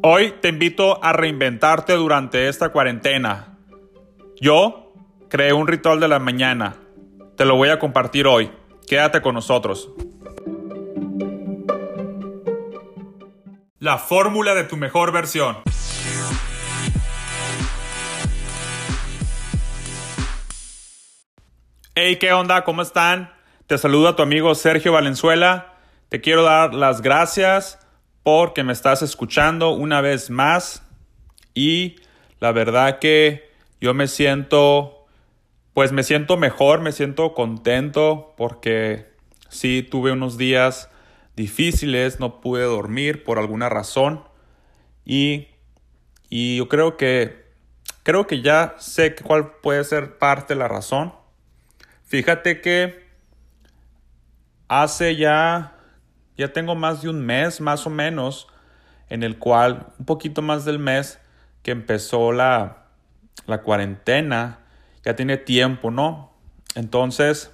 Hoy te invito a reinventarte durante esta cuarentena. Yo creé un ritual de la mañana. Te lo voy a compartir hoy. Quédate con nosotros. La fórmula de tu mejor versión. Hey, ¿qué onda? ¿Cómo están? Te saluda tu amigo Sergio Valenzuela. Te quiero dar las gracias porque me estás escuchando una vez más y la verdad que yo me siento, pues me siento mejor, me siento contento porque sí tuve unos días difíciles, no pude dormir por alguna razón y, y yo creo que, creo que ya sé cuál puede ser parte de la razón. Fíjate que hace ya, ya tengo más de un mes más o menos, en el cual, un poquito más del mes que empezó la, la cuarentena, ya tiene tiempo, ¿no? Entonces,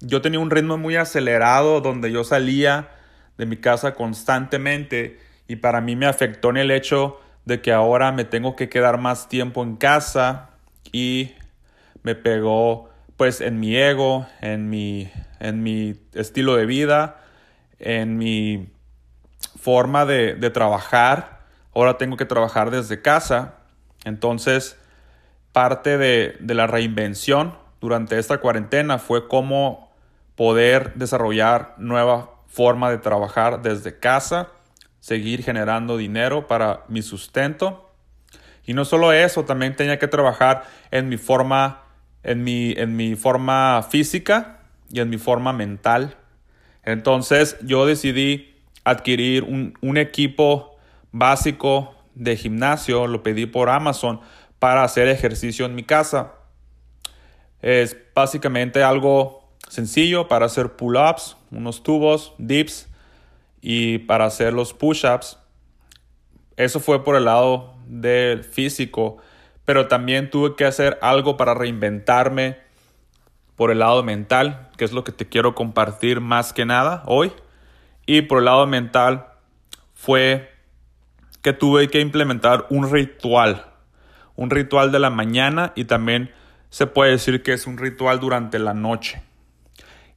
yo tenía un ritmo muy acelerado donde yo salía de mi casa constantemente y para mí me afectó en el hecho de que ahora me tengo que quedar más tiempo en casa y me pegó pues en mi ego, en mi, en mi estilo de vida, en mi forma de, trabajar. Ahora tengo que trabajar desde casa. Entonces, parte de, de la reinvención durante esta cuarentena fue cómo poder desarrollar nueva forma de trabajar desde casa, seguir generando dinero para mi sustento. Y no solo eso, también tenía que trabajar en mi forma en mi, en mi forma física y en mi forma mental. Entonces yo decidí adquirir un, equipo básico de gimnasio, lo pedí por Amazon para hacer ejercicio en mi casa. Es básicamente algo sencillo para hacer pull-ups, unos tubos, dips y para hacer los push-ups. Eso fue por el lado del físico pero también tuve que hacer algo para reinventarme por el lado mental, que es lo que te quiero compartir más que nada hoy. Y por el lado mental fue que tuve que implementar un ritual, un ritual de la mañana y también se puede decir que es un ritual durante la noche.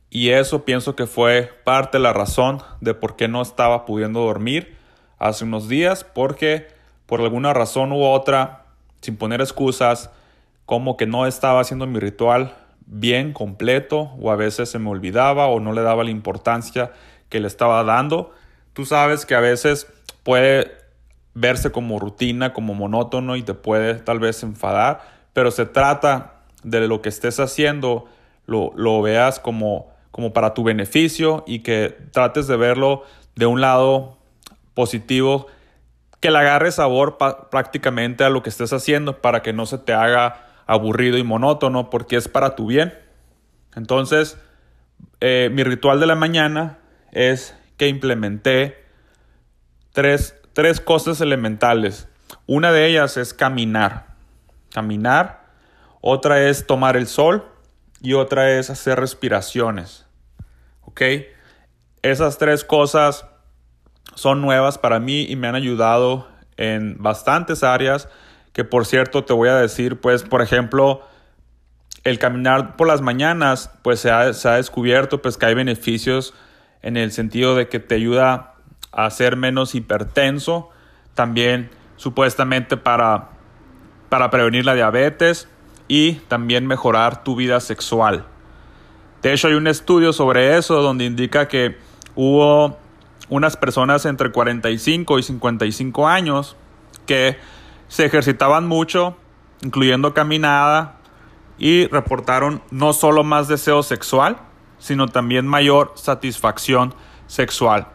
Y eso pienso que fue parte de la razón de por qué no estaba pudiendo dormir hace unos días, porque por alguna razón u otra sin poner excusas, como que no estaba haciendo mi ritual bien completo o a veces se me olvidaba o no le daba la importancia que le estaba dando. Tú sabes que a veces puede verse como rutina, como monótono y te puede tal vez enfadar, pero se trata de lo que estés haciendo, lo, lo veas como, como para tu beneficio y que trates de verlo de un lado positivo que le agarre sabor prácticamente a lo que estés haciendo para que no se te haga aburrido y monótono porque es para tu bien. Entonces, eh, mi ritual de la mañana es que implementé tres, tres cosas elementales. Una de ellas es caminar. Caminar. Otra es tomar el sol y otra es hacer respiraciones. ¿Ok? Esas tres cosas son nuevas para mí y me han ayudado en bastantes áreas que por cierto te voy a decir, pues por ejemplo, el caminar por las mañanas, pues se ha, descubierto pues que hay beneficios en el sentido de que te ayuda a ser menos hipertenso, también supuestamente para, para prevenir la diabetes y también mejorar tu vida sexual. De hecho hay un estudio sobre eso donde indica que hubo unas personas entre 45 y 55 años que se ejercitaban mucho, incluyendo caminada, y reportaron no solo más deseo sexual, sino también mayor satisfacción sexual.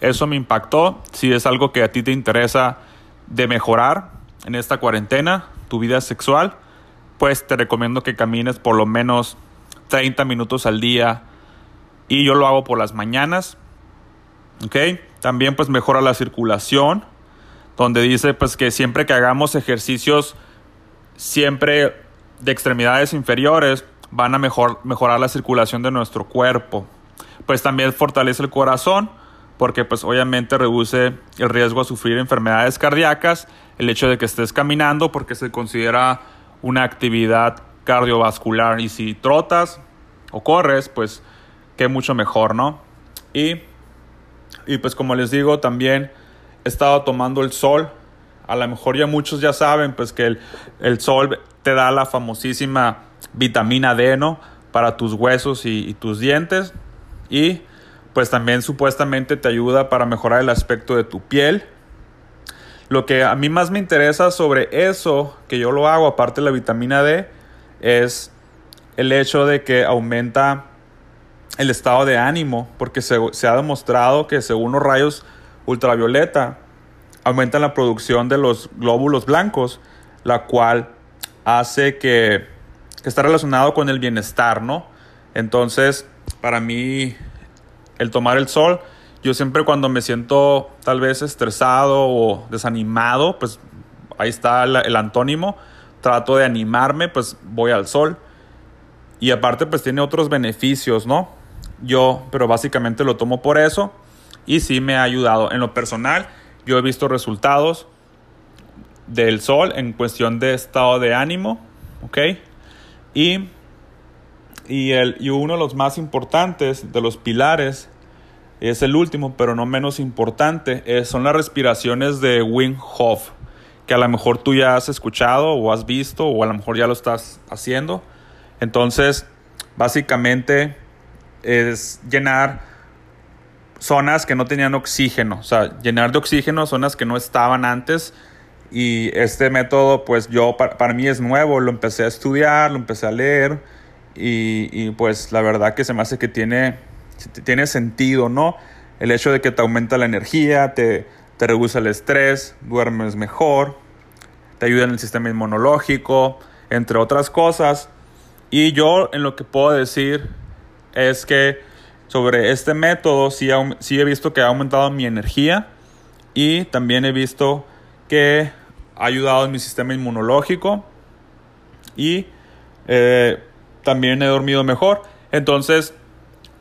Eso me impactó. Si es algo que a ti te interesa de mejorar en esta cuarentena, tu vida sexual, pues te recomiendo que camines por lo menos 30 minutos al día. Y yo lo hago por las mañanas también pues mejora la circulación, donde dice pues que siempre que hagamos ejercicios siempre de extremidades inferiores van a mejor, mejorar la circulación de nuestro cuerpo. Pues también fortalece el corazón, porque pues obviamente reduce el riesgo a sufrir enfermedades cardíacas, el hecho de que estés caminando porque se considera una actividad cardiovascular y si trotas o corres, pues que mucho mejor, ¿no? Y, y pues como les digo, también estado tomando el sol. A lo mejor ya muchos ya saben pues que el, el sol te da la famosísima vitamina D, ¿no? Para tus huesos y, tus dientes. Y pues también supuestamente te ayuda para mejorar el aspecto de tu piel. Lo que a mí más me interesa sobre eso, que yo lo hago aparte de la vitamina D, es el hecho de que aumenta el estado de ánimo, porque se, ha demostrado que según los rayos ultravioleta, aumentan la producción de los glóbulos blancos, la cual hace que, que está relacionado con el bienestar, ¿no? Entonces, para mí, el tomar el sol, yo siempre cuando me siento tal vez estresado o desanimado, pues ahí está el, el antónimo, trato de animarme, pues voy al sol. Y aparte, pues tiene otros beneficios, ¿no? Yo, pero básicamente lo tomo por eso y sí me ha ayudado. En lo personal, yo he visto resultados del sol en cuestión de estado de ánimo, ¿ok? Y, y, el, y uno de los más importantes, de los pilares, es el último, pero no menos importante, es, son las respiraciones de Wim Hof, que a lo mejor tú ya has escuchado o has visto o a lo mejor ya lo estás haciendo. Entonces, básicamente es llenar zonas que no tenían oxígeno, o sea, llenar de oxígeno zonas que no estaban antes. Y este método, pues yo, para, mí es nuevo, lo empecé a estudiar, lo empecé a leer y, pues la verdad que se me hace que tiene, tiene sentido, ¿no? El hecho de que te aumenta la energía, te, te reduce el estrés, duermes mejor, te ayuda en el sistema inmunológico, entre otras cosas. Y yo en lo que puedo decir es que sobre este método sí, he visto que ha aumentado mi energía y también he visto que ha ayudado en mi sistema inmunológico y eh, también he dormido mejor. Entonces,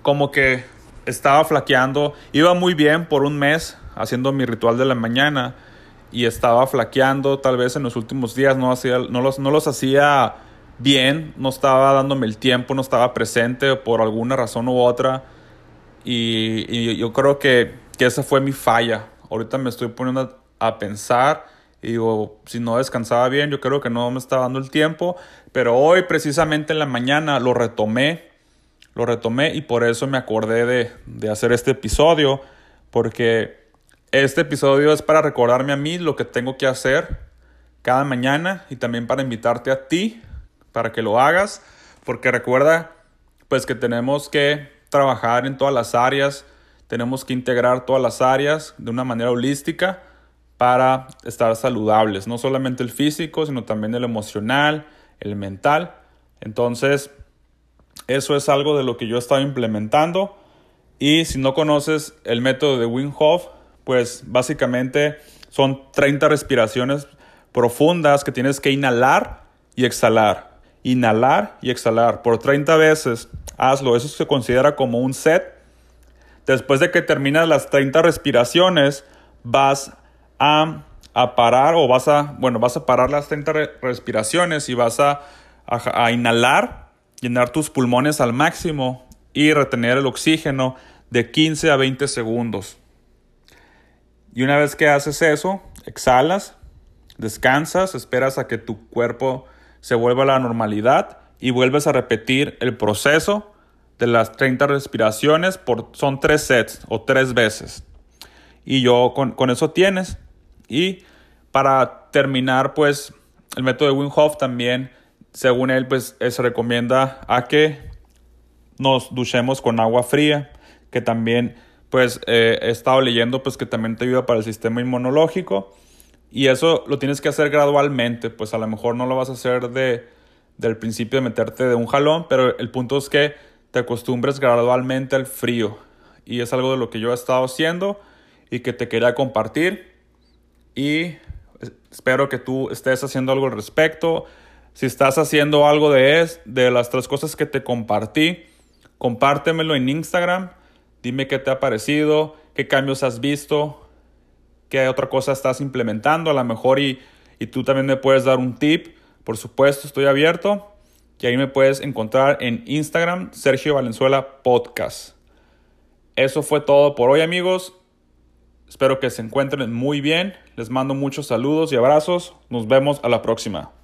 como que estaba flaqueando, iba muy bien por un mes haciendo mi ritual de la mañana y estaba flaqueando tal vez en los últimos días, no, hacía, no, los, no los hacía bien, no estaba dándome el tiempo, no estaba presente por alguna razón u otra. Y, yo creo que, que, esa fue mi falla. Ahorita me estoy poniendo a, pensar y digo, si no descansaba bien, yo creo que no me estaba dando el tiempo. Pero hoy, precisamente en la mañana, lo retomé. Lo retomé y por eso me acordé de, de hacer este episodio. Porque este episodio es para recordarme a mí lo que tengo que hacer cada mañana y también para invitarte a ti para que lo hagas, porque recuerda pues que tenemos que trabajar en todas las áreas, tenemos que integrar todas las áreas de una manera holística para estar saludables, no solamente el físico, sino también el emocional, el mental. Entonces, eso es algo de lo que yo he estado implementando. Y si no conoces el método de Wim Hof, pues básicamente son 30 respiraciones profundas que tienes que inhalar y exhalar inhalar y exhalar por 30 veces. Hazlo, eso se considera como un set. Después de que terminas las 30 respiraciones, vas a, parar o vas a, bueno, vas a parar las 30 respiraciones y vas a, a inhalar, llenar tus pulmones al máximo y retener el oxígeno de 15 a 20 segundos. Y una vez que haces eso, exhalas, descansas, esperas a que tu cuerpo se vuelve a la normalidad y vuelves a repetir el proceso de las 30 respiraciones por, son tres sets o tres veces. Y yo con, con eso tienes. Y para terminar, pues el método de Wim Hof también, según él, pues eh, se recomienda a que nos duchemos con agua fría, que también pues eh, he estado leyendo pues que también te ayuda para el sistema inmunológico y eso lo tienes que hacer gradualmente, pues a lo mejor no lo vas a hacer de, del principio de meterte de un jalón, pero el punto es que te acostumbres gradualmente al frío. Y es algo de lo que yo he estado haciendo y que te quería compartir. Y espero que tú estés haciendo algo al respecto. Si estás haciendo algo de, es, de las tres cosas que te compartí, compártemelo en Instagram. Dime qué te ha parecido, qué cambios has visto, qué otra cosa estás implementando a lo mejor y, y tú también me puedes dar un tip. Por supuesto, estoy abierto. Y ahí me puedes encontrar en Instagram, Sergio Valenzuela Podcast. Eso fue todo por hoy amigos. Espero que se encuentren muy bien. Les mando muchos saludos y abrazos. Nos vemos a la próxima.